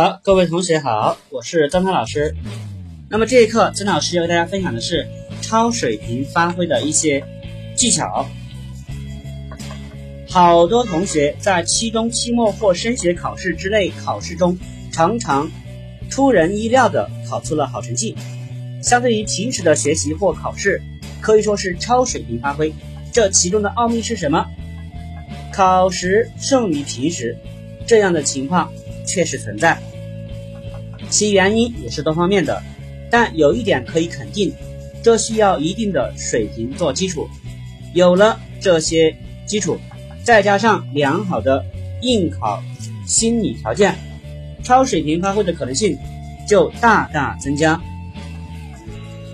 好，各位同学好，我是张涛老师。那么这一课，张老师要给大家分享的是超水平发挥的一些技巧。好多同学在期中、期末或升学考试之类考试中，常常出人意料的考出了好成绩。相对于平时的学习或考试，可以说是超水平发挥。这其中的奥秘是什么？考时胜于平时，这样的情况确实存在，其原因也是多方面的。但有一点可以肯定，这需要一定的水平做基础。有了这些基础，再加上良好的应考心理条件，超水平发挥的可能性就大大增加。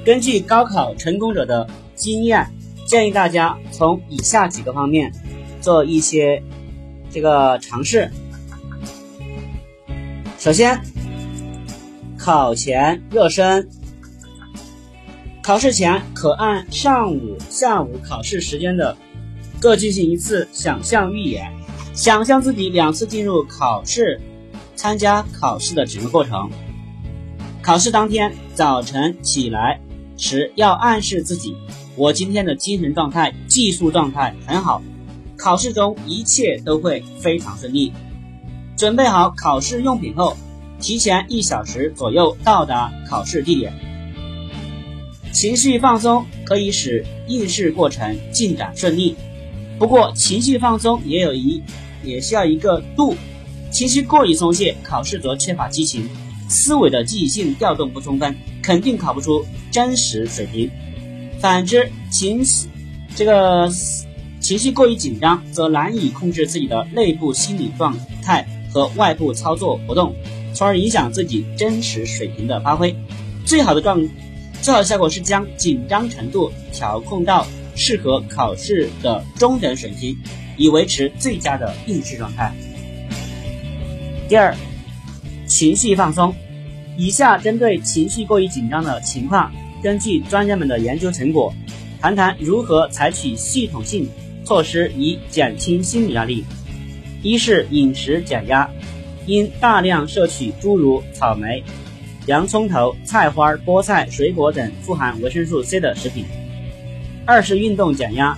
根据高考成功者的经验，建议大家从以下几个方面做一些这个尝试。首先，考前热身。考试前可按上午、下午考试时间的各进行一次想象预演，想象自己两次进入考试、参加考试的整个过程。考试当天早晨起来时，要暗示自己：我今天的精神状态、技术状态很好，考试中一切都会非常顺利。准备好考试用品后，提前一小时左右到达考试地点。情绪放松可以使应试过程进展顺利，不过情绪放松也有一也需要一个度，情绪过于松懈，考试则缺乏激情，思维的积极性调动不充分，肯定考不出真实水平。反之，情这个情绪过于紧张，则难以控制自己的内部心理状态和外部操作活动，从而影响自己真实水平的发挥。最好的状。最好的效果是将紧张程度调控到适合考试的中等水平，以维持最佳的应试状态。第二，情绪放松。以下针对情绪过于紧张的情况，根据专家们的研究成果，谈谈如何采取系统性措施以减轻心理压力。一是饮食减压，应大量摄取诸如草莓。洋葱头、菜花、菠菜、水果等富含维生素 C 的食品。二是运动减压，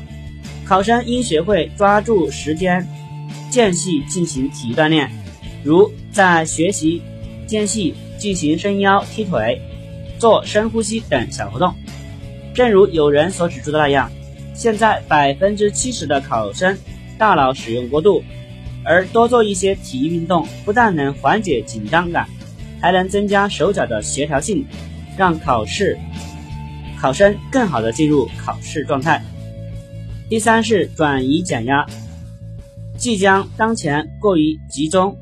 考生应学会抓住时间间隙进行体育锻炼，如在学习间隙进行伸腰、踢腿、做深呼吸等小活动。正如有人所指出的那样，现在百分之七十的考生大脑使用过度，而多做一些体育运动，不但能缓解紧张感。还能增加手脚的协调性，让考试考生更好的进入考试状态。第三是转移减压，即将当前过于集中、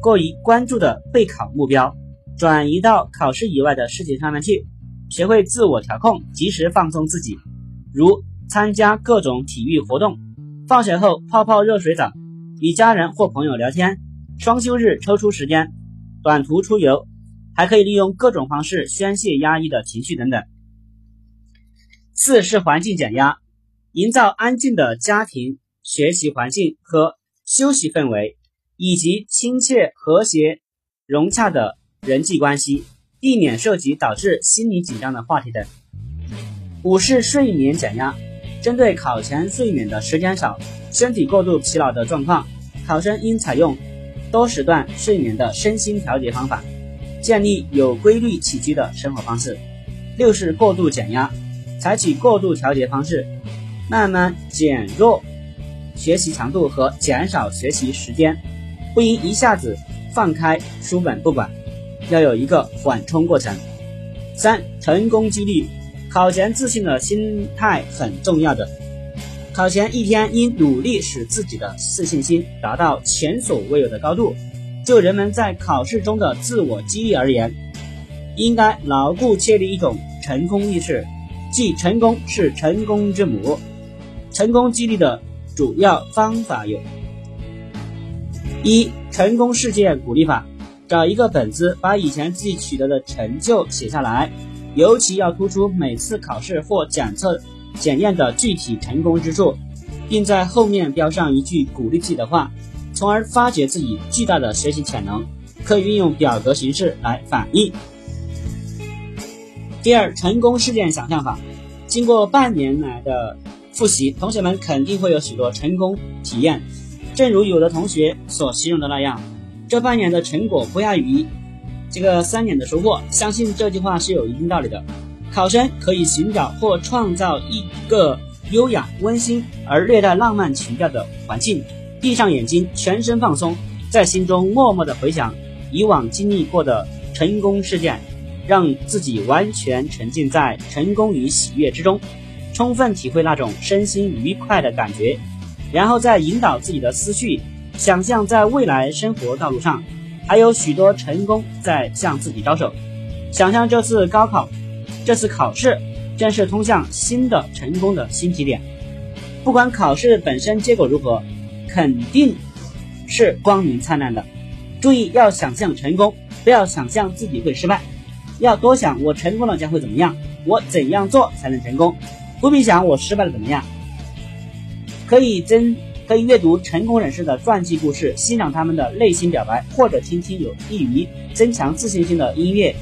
过于关注的备考目标转移到考试以外的事情上面去，学会自我调控，及时放松自己，如参加各种体育活动，放学后泡泡热水澡，与家人或朋友聊天，双休日抽出时间。短途出游，还可以利用各种方式宣泄压抑的情绪等等。四是环境减压，营造安静的家庭、学习环境和休息氛围，以及亲切、和谐、融洽的人际关系，避免涉及导致心理紧张的话题等。五是睡眠减压，针对考前睡眠的时间少、身体过度疲劳的状况，考生应采用。多时段睡眠的身心调节方法，建立有规律起居的生活方式。六是过度减压，采取过度调节方式，慢慢减弱学习强度和减少学习时间，不应一下子放开书本不管，要有一个缓冲过程。三成功激励，考前自信的心态很重要的。考前一天应努力使自己的自信心达到前所未有的高度。就人们在考试中的自我激励而言，应该牢固确立一种成功意识，即成功是成功之母。成功激励的主要方法有：一、成功事件鼓励法，找一个本子，把以前自己取得的成就写下来，尤其要突出每次考试或检测。检验的具体成功之处，并在后面标上一句鼓励自己的话，从而发掘自己巨大的学习潜能。可以运用表格形式来反映。第二，成功事件想象法，经过半年来的复习，同学们肯定会有许多成功体验。正如有的同学所形容的那样，这半年的成果不亚于这个三年的收获。相信这句话是有一定道理的。考生可以寻找或创造一个优雅、温馨而略带浪漫情调的环境，闭上眼睛，全身放松，在心中默默的回想以往经历过的成功事件，让自己完全沉浸在成功与喜悦之中，充分体会那种身心愉快的感觉，然后再引导自己的思绪，想象在未来生活道路上还有许多成功在向自己招手，想象这次高考。这次考试正是通向新的成功的新起点。不管考试本身结果如何，肯定是光明灿烂的。注意要想象成功，不要想象自己会失败。要多想我成功了将会怎么样，我怎样做才能成功。不必想我失败了怎么样。可以增可以阅读成功人士的传记故事，欣赏他们的内心表白，或者听听有利于增强自信心的音乐。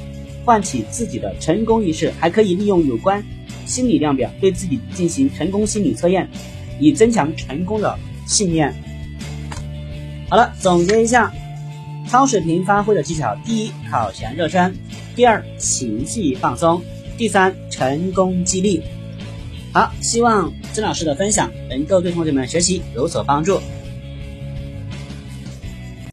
唤起自己的成功意识，还可以利用有关心理量表对自己进行成功心理测验，以增强成功的信念。好了，总结一下超水平发挥的技巧：第一，考前热身；第二，情绪放松；第三，成功激励。好，希望曾老师的分享能够对同学们学习有所帮助。